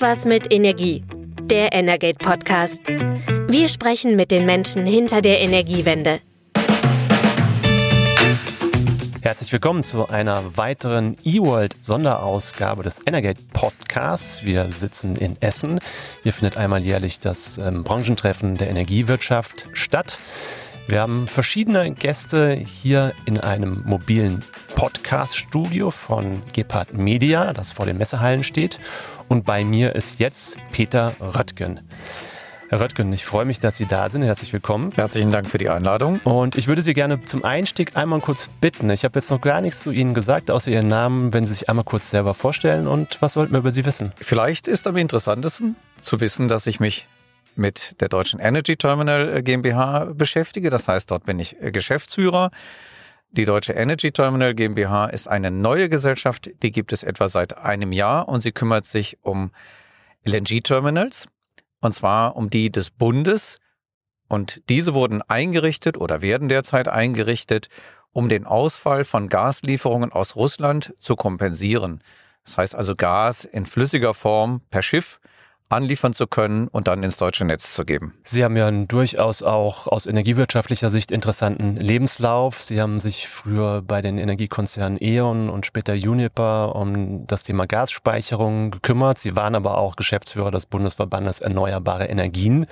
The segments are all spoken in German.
Irgendwas mit Energie. Der Energate Podcast. Wir sprechen mit den Menschen hinter der Energiewende. Herzlich willkommen zu einer weiteren eWorld Sonderausgabe des Energate Podcasts. Wir sitzen in Essen. Hier findet einmal jährlich das ähm, Branchentreffen der Energiewirtschaft statt. Wir haben verschiedene Gäste hier in einem mobilen Podcast-Studio von Gepard Media, das vor den Messehallen steht. Und bei mir ist jetzt Peter Röttgen. Herr Röttgen, ich freue mich, dass Sie da sind. Herzlich willkommen. Herzlichen Dank für die Einladung. Und ich würde Sie gerne zum Einstieg einmal kurz bitten. Ich habe jetzt noch gar nichts zu Ihnen gesagt, außer Ihren Namen, wenn Sie sich einmal kurz selber vorstellen und was sollten wir über Sie wissen? Vielleicht ist am interessantesten zu wissen, dass ich mich mit der Deutschen Energy Terminal äh, GmbH beschäftige. Das heißt, dort bin ich äh, Geschäftsführer. Die Deutsche Energy Terminal GmbH ist eine neue Gesellschaft, die gibt es etwa seit einem Jahr und sie kümmert sich um LNG-Terminals und zwar um die des Bundes. Und diese wurden eingerichtet oder werden derzeit eingerichtet, um den Ausfall von Gaslieferungen aus Russland zu kompensieren. Das heißt also Gas in flüssiger Form per Schiff anliefern zu können und dann ins deutsche Netz zu geben. Sie haben ja einen durchaus auch aus energiewirtschaftlicher Sicht interessanten Lebenslauf. Sie haben sich früher bei den Energiekonzernen E.ON und später Uniper um das Thema Gasspeicherung gekümmert. Sie waren aber auch Geschäftsführer des Bundesverbandes Erneuerbare Energien.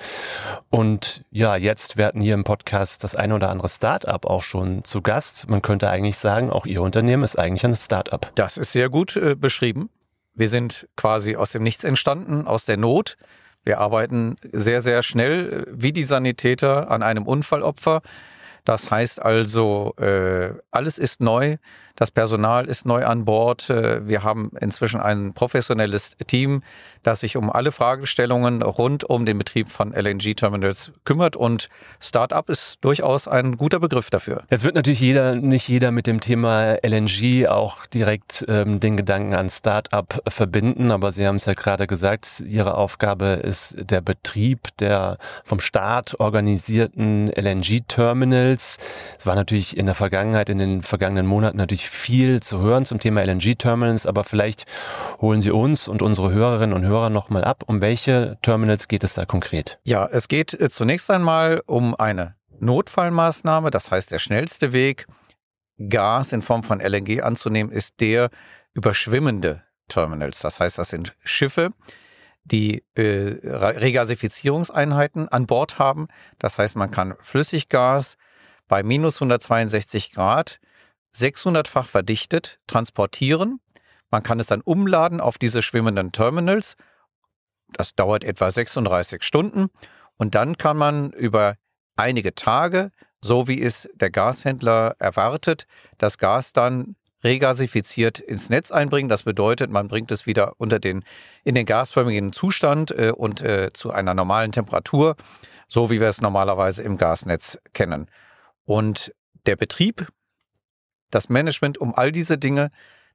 Und ja, jetzt werden hier im Podcast das eine oder andere Start-up auch schon zu Gast. Man könnte eigentlich sagen, auch Ihr Unternehmen ist eigentlich ein Start-up. Das ist sehr gut äh, beschrieben. Wir sind quasi aus dem Nichts entstanden, aus der Not. Wir arbeiten sehr, sehr schnell äh, wie die Sanitäter an einem Unfallopfer. Das heißt also, äh, alles ist neu. Das Personal ist neu an Bord. Äh, wir haben inzwischen ein professionelles Team, das sich um alle Fragestellungen rund um den Betrieb von LNG-Terminals kümmert. Und Startup ist durchaus ein guter Begriff dafür. Jetzt wird natürlich jeder, nicht jeder mit dem Thema LNG auch direkt ähm, den Gedanken an Startup verbinden. Aber Sie haben es ja gerade gesagt, Ihre Aufgabe ist der Betrieb der vom Staat organisierten LNG-Terminals. Es war natürlich in der Vergangenheit, in den vergangenen Monaten natürlich viel zu hören zum Thema LNG-Terminals, aber vielleicht holen Sie uns und unsere Hörerinnen und Hörer nochmal ab. Um welche Terminals geht es da konkret? Ja, es geht äh, zunächst einmal um eine Notfallmaßnahme. Das heißt, der schnellste Weg, Gas in Form von LNG anzunehmen, ist der über schwimmende Terminals. Das heißt, das sind Schiffe, die äh, Regasifizierungseinheiten an Bord haben. Das heißt, man kann Flüssiggas bei minus 162 Grad 600-fach verdichtet transportieren. Man kann es dann umladen auf diese schwimmenden Terminals. Das dauert etwa 36 Stunden. Und dann kann man über einige Tage, so wie es der Gashändler erwartet, das Gas dann regasifiziert ins Netz einbringen. Das bedeutet, man bringt es wieder unter den, in den gasförmigen Zustand äh, und äh, zu einer normalen Temperatur, so wie wir es normalerweise im Gasnetz kennen. Und der Betrieb das Management um all diese Dinge,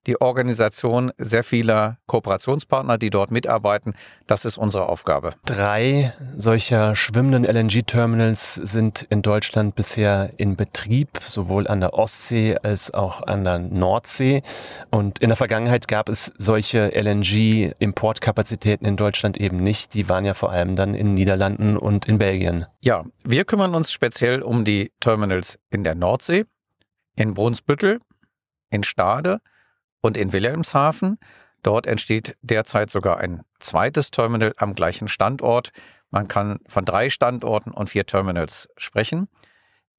die Organisation sehr vieler Kooperationspartner, die dort mitarbeiten. Das ist unsere Aufgabe. Drei solcher schwimmenden LNG-Terminals sind in Deutschland bisher in Betrieb, sowohl an der Ostsee als auch an der Nordsee. Und in der Vergangenheit gab es solche LNG-Importkapazitäten in Deutschland eben nicht. Die waren ja vor allem dann in Niederlanden und in Belgien. Ja, wir kümmern uns speziell um die Terminals in der Nordsee in Brunsbüttel, in Stade und in Wilhelmshaven. Dort entsteht derzeit sogar ein zweites Terminal am gleichen Standort. Man kann von drei Standorten und vier Terminals sprechen.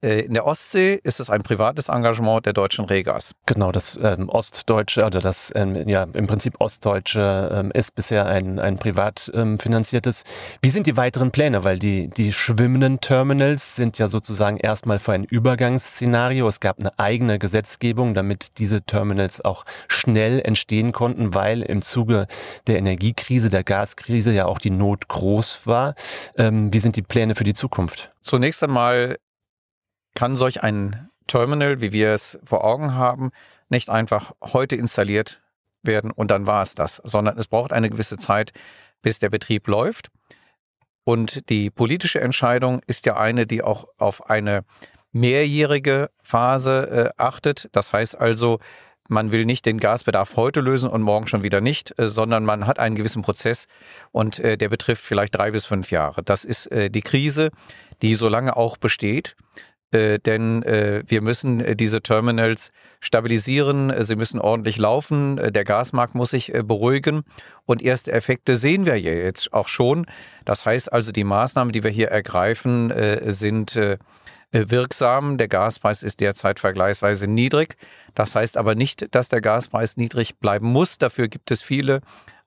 Äh, in der Ostsee ist es ein privates Engagement der deutschen Regas. Genau, das ähm, Ostdeutsche oder das ähm, ja im Prinzip Ostdeutsche ähm, ist bisher ein, ein privat ähm, finanziertes. Wie sind die weiteren Pläne? Weil die, die schwimmenden Terminals sind ja sozusagen erstmal für ein Übergangsszenario. Es gab eine eigene Gesetzgebung, damit diese Terminals auch schnell entstehen konnten, weil im Zuge der Energiekrise, der Gaskrise ja auch die Not groß war. Ähm, wie sind die Pläne für die Zukunft? Zunächst einmal kann solch ein Terminal, wie wir es vor Augen haben, nicht einfach heute installiert werden und dann war es das, sondern es braucht eine gewisse Zeit, bis der Betrieb läuft. Und die politische Entscheidung ist ja eine, die auch auf eine mehrjährige Phase äh, achtet. Das heißt also, man will nicht den Gasbedarf heute lösen und morgen schon wieder nicht, äh, sondern man hat einen gewissen Prozess und äh, der betrifft vielleicht drei bis fünf Jahre. Das ist äh, die Krise, die so lange auch besteht. Denn wir müssen diese Terminals stabilisieren, sie müssen ordentlich laufen, der Gasmarkt muss sich beruhigen und erste Effekte sehen wir jetzt auch schon. Das heißt also, die Maßnahmen, die wir hier ergreifen, sind wirksam. Der Gaspreis ist derzeit vergleichsweise niedrig. Das heißt aber nicht, dass der Gaspreis niedrig bleiben muss. Dafür gibt es viele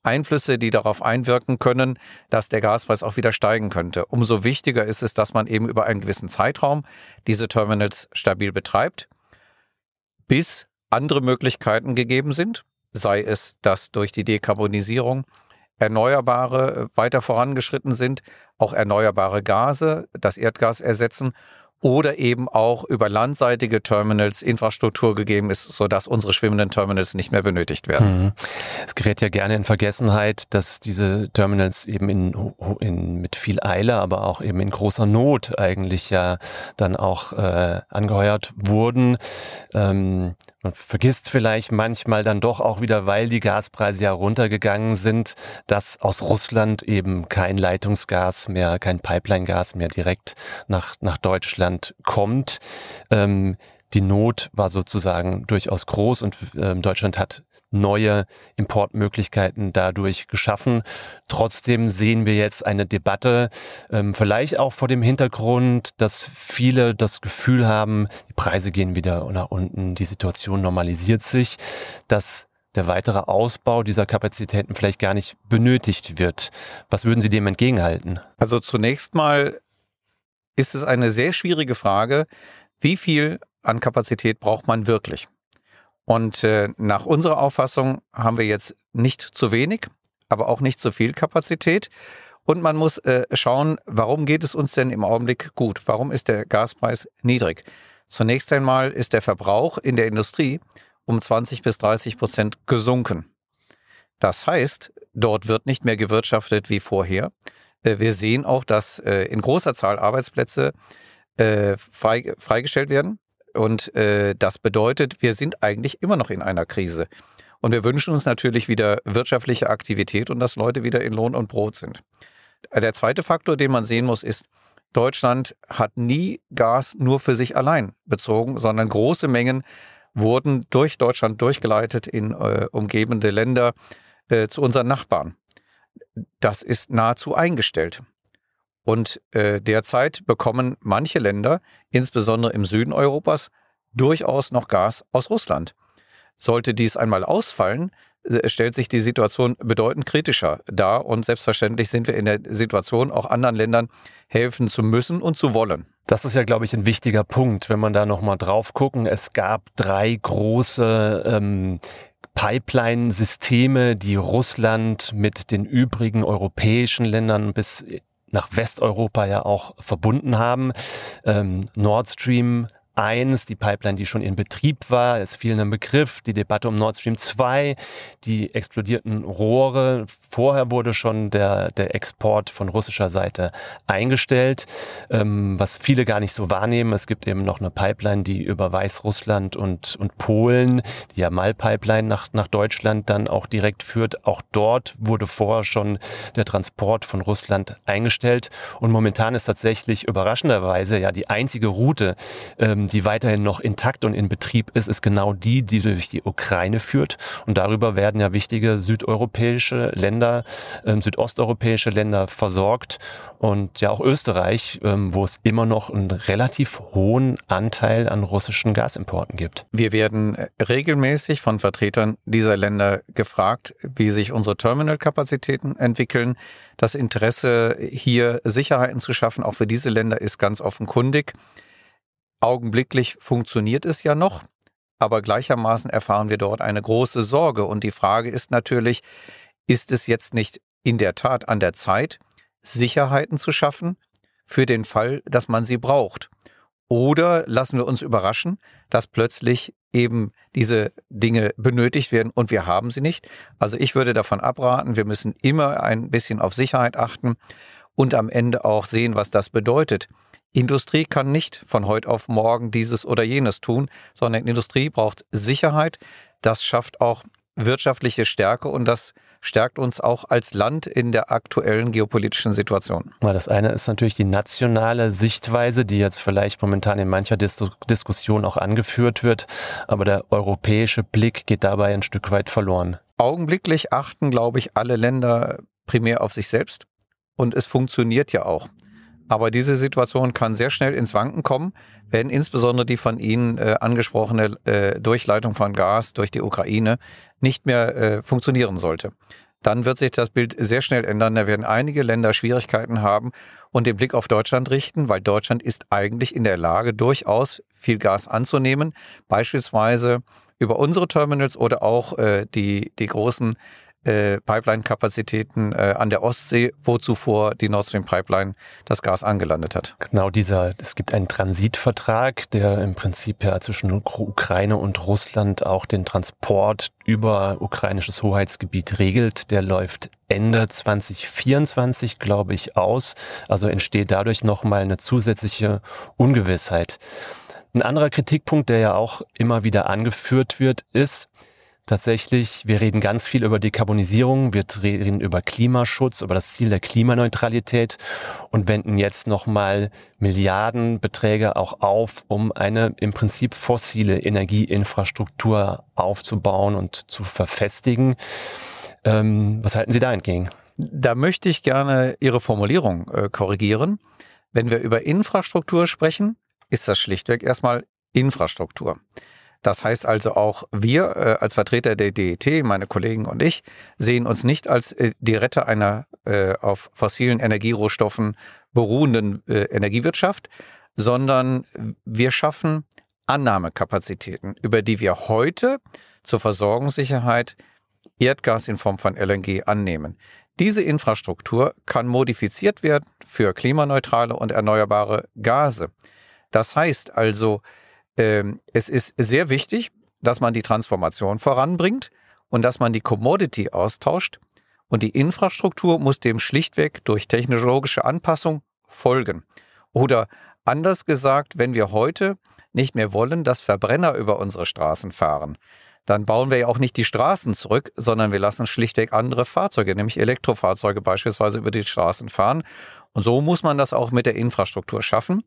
Einflüsse, die darauf einwirken können, dass der Gaspreis auch wieder steigen könnte. Umso wichtiger ist es, dass man eben über einen gewissen Zeitraum diese Terminals stabil betreibt, bis andere Möglichkeiten gegeben sind, sei es, dass durch die Dekarbonisierung Erneuerbare weiter vorangeschritten sind, auch erneuerbare Gase das Erdgas ersetzen oder eben auch über landseitige Terminals Infrastruktur gegeben ist, sodass unsere schwimmenden Terminals nicht mehr benötigt werden. Mhm. Es gerät ja gerne in Vergessenheit, dass diese Terminals eben in, in, mit viel Eile, aber auch eben in großer Not eigentlich ja dann auch äh, angeheuert wurden. Ähm, man vergisst vielleicht manchmal dann doch auch wieder, weil die Gaspreise ja runtergegangen sind, dass aus Russland eben kein Leitungsgas mehr, kein Pipeline-Gas mehr direkt nach, nach Deutschland kommt. Ähm, die Not war sozusagen durchaus groß und äh, Deutschland hat neue Importmöglichkeiten dadurch geschaffen. Trotzdem sehen wir jetzt eine Debatte, ähm, vielleicht auch vor dem Hintergrund, dass viele das Gefühl haben, die Preise gehen wieder nach unten, die Situation normalisiert sich, dass der weitere Ausbau dieser Kapazitäten vielleicht gar nicht benötigt wird. Was würden Sie dem entgegenhalten? Also zunächst mal ist es eine sehr schwierige Frage, wie viel an Kapazität braucht man wirklich? Und äh, nach unserer Auffassung haben wir jetzt nicht zu wenig, aber auch nicht zu viel Kapazität. Und man muss äh, schauen, warum geht es uns denn im Augenblick gut? Warum ist der Gaspreis niedrig? Zunächst einmal ist der Verbrauch in der Industrie um 20 bis 30 Prozent gesunken. Das heißt, dort wird nicht mehr gewirtschaftet wie vorher. Äh, wir sehen auch, dass äh, in großer Zahl Arbeitsplätze äh, frei, freigestellt werden. Und äh, das bedeutet, wir sind eigentlich immer noch in einer Krise. Und wir wünschen uns natürlich wieder wirtschaftliche Aktivität und dass Leute wieder in Lohn und Brot sind. Der zweite Faktor, den man sehen muss, ist, Deutschland hat nie Gas nur für sich allein bezogen, sondern große Mengen wurden durch Deutschland durchgeleitet in äh, umgebende Länder äh, zu unseren Nachbarn. Das ist nahezu eingestellt. Und äh, derzeit bekommen manche Länder, insbesondere im Süden Europas, durchaus noch Gas aus Russland. Sollte dies einmal ausfallen, äh, stellt sich die Situation bedeutend kritischer dar. Und selbstverständlich sind wir in der Situation, auch anderen Ländern helfen zu müssen und zu wollen. Das ist ja, glaube ich, ein wichtiger Punkt, wenn man da nochmal drauf gucken. Es gab drei große ähm, Pipeline-Systeme, die Russland mit den übrigen europäischen Ländern bis nach Westeuropa ja auch verbunden haben. Ähm, Nord Stream 1, die Pipeline, die schon in Betrieb war. Es fiel ein Begriff, die Debatte um Nord Stream 2, die explodierten Rohre. Vorher wurde schon der, der Export von russischer Seite eingestellt, ähm, was viele gar nicht so wahrnehmen. Es gibt eben noch eine Pipeline, die über Weißrussland und, und Polen, die Jamal-Pipeline nach, nach Deutschland dann auch direkt führt. Auch dort wurde vorher schon der Transport von Russland eingestellt. Und momentan ist tatsächlich überraschenderweise ja die einzige Route, ähm, die weiterhin noch intakt und in Betrieb ist, ist genau die, die durch die Ukraine führt. Und darüber werden ja wichtige südeuropäische Länder, äh, südosteuropäische Länder versorgt und ja auch Österreich, ähm, wo es immer noch einen relativ hohen Anteil an russischen Gasimporten gibt. Wir werden regelmäßig von Vertretern dieser Länder gefragt, wie sich unsere Terminalkapazitäten entwickeln. Das Interesse, hier Sicherheiten zu schaffen, auch für diese Länder, ist ganz offenkundig. Augenblicklich funktioniert es ja noch, aber gleichermaßen erfahren wir dort eine große Sorge. Und die Frage ist natürlich, ist es jetzt nicht in der Tat an der Zeit, Sicherheiten zu schaffen für den Fall, dass man sie braucht? Oder lassen wir uns überraschen, dass plötzlich eben diese Dinge benötigt werden und wir haben sie nicht? Also ich würde davon abraten, wir müssen immer ein bisschen auf Sicherheit achten und am Ende auch sehen, was das bedeutet. Industrie kann nicht von heute auf morgen dieses oder jenes tun, sondern Industrie braucht Sicherheit. Das schafft auch wirtschaftliche Stärke und das stärkt uns auch als Land in der aktuellen geopolitischen Situation. Das eine ist natürlich die nationale Sichtweise, die jetzt vielleicht momentan in mancher Dis Diskussion auch angeführt wird, aber der europäische Blick geht dabei ein Stück weit verloren. Augenblicklich achten, glaube ich, alle Länder primär auf sich selbst und es funktioniert ja auch. Aber diese Situation kann sehr schnell ins Wanken kommen, wenn insbesondere die von Ihnen äh, angesprochene äh, Durchleitung von Gas durch die Ukraine nicht mehr äh, funktionieren sollte. Dann wird sich das Bild sehr schnell ändern. Da werden einige Länder Schwierigkeiten haben und den Blick auf Deutschland richten, weil Deutschland ist eigentlich in der Lage, durchaus viel Gas anzunehmen, beispielsweise über unsere Terminals oder auch äh, die, die großen äh, Pipeline-Kapazitäten äh, an der Ostsee, wo zuvor die Nord Stream Pipeline das Gas angelandet hat. Genau dieser, es gibt einen Transitvertrag, der im Prinzip ja zwischen Ukraine und Russland auch den Transport über ukrainisches Hoheitsgebiet regelt. Der läuft Ende 2024, glaube ich, aus. Also entsteht dadurch nochmal eine zusätzliche Ungewissheit. Ein anderer Kritikpunkt, der ja auch immer wieder angeführt wird, ist, tatsächlich, wir reden ganz viel über Dekarbonisierung, wir reden über Klimaschutz, über das Ziel der Klimaneutralität und wenden jetzt nochmal Milliardenbeträge auch auf, um eine im Prinzip fossile Energieinfrastruktur aufzubauen und zu verfestigen. Ähm, was halten Sie da entgegen? Da möchte ich gerne Ihre Formulierung äh, korrigieren. Wenn wir über Infrastruktur sprechen, ist das schlichtweg erstmal Infrastruktur. Das heißt also auch wir äh, als Vertreter der DET, meine Kollegen und ich, sehen uns nicht als äh, die Retter einer äh, auf fossilen Energierohstoffen beruhenden äh, Energiewirtschaft, sondern wir schaffen Annahmekapazitäten, über die wir heute zur Versorgungssicherheit Erdgas in Form von LNG annehmen. Diese Infrastruktur kann modifiziert werden für klimaneutrale und erneuerbare Gase. Das heißt also, ähm, es ist sehr wichtig, dass man die Transformation voranbringt und dass man die Commodity austauscht. Und die Infrastruktur muss dem schlichtweg durch technologische Anpassung folgen. Oder anders gesagt, wenn wir heute nicht mehr wollen, dass Verbrenner über unsere Straßen fahren, dann bauen wir ja auch nicht die Straßen zurück, sondern wir lassen schlichtweg andere Fahrzeuge, nämlich Elektrofahrzeuge beispielsweise über die Straßen fahren. Und so muss man das auch mit der Infrastruktur schaffen.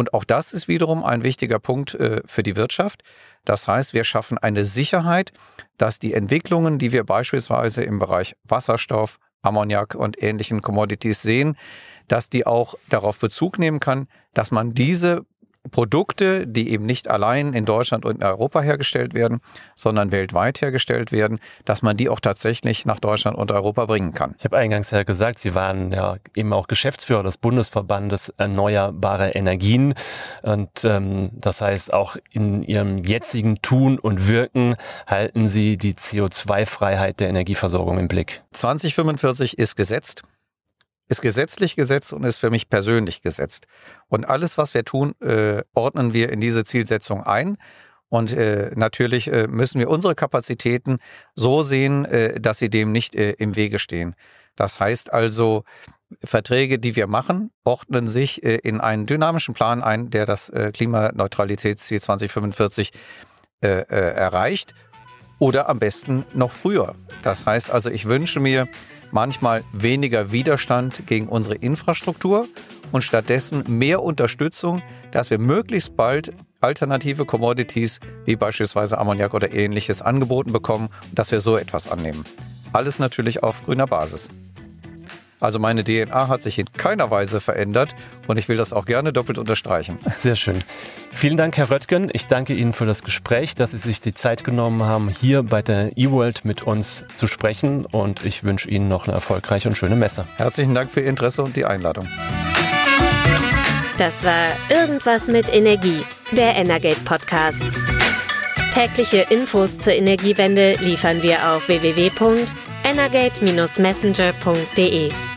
Und auch das ist wiederum ein wichtiger Punkt äh, für die Wirtschaft. Das heißt, wir schaffen eine Sicherheit, dass die Entwicklungen, die wir beispielsweise im Bereich Wasserstoff, Ammoniak und ähnlichen Commodities sehen, dass die auch darauf Bezug nehmen kann, dass man diese Produkte, die eben nicht allein in Deutschland und in Europa hergestellt werden, sondern weltweit hergestellt werden, dass man die auch tatsächlich nach Deutschland und Europa bringen kann. Ich habe eingangs ja gesagt, Sie waren ja eben auch Geschäftsführer des Bundesverbandes Erneuerbare Energien. Und ähm, das heißt, auch in Ihrem jetzigen Tun und Wirken halten Sie die CO2-Freiheit der Energieversorgung im Blick. 2045 ist gesetzt ist gesetzlich gesetzt und ist für mich persönlich gesetzt. Und alles, was wir tun, äh, ordnen wir in diese Zielsetzung ein. Und äh, natürlich äh, müssen wir unsere Kapazitäten so sehen, äh, dass sie dem nicht äh, im Wege stehen. Das heißt also, Verträge, die wir machen, ordnen sich äh, in einen dynamischen Plan ein, der das Klimaneutralitätsziel 2045 äh, äh, erreicht oder am besten noch früher. Das heißt also, ich wünsche mir, manchmal weniger Widerstand gegen unsere Infrastruktur und stattdessen mehr Unterstützung, dass wir möglichst bald alternative Commodities wie beispielsweise Ammoniak oder ähnliches angeboten bekommen und dass wir so etwas annehmen. Alles natürlich auf grüner Basis. Also meine DNA hat sich in keiner Weise verändert und ich will das auch gerne doppelt unterstreichen. Sehr schön. Vielen Dank, Herr Röttgen. Ich danke Ihnen für das Gespräch, dass Sie sich die Zeit genommen haben, hier bei der eWorld mit uns zu sprechen und ich wünsche Ihnen noch eine erfolgreiche und schöne Messe. Herzlichen Dank für Ihr Interesse und die Einladung. Das war Irgendwas mit Energie, der Energate Podcast. Tägliche Infos zur Energiewende liefern wir auf www.energate-messenger.de.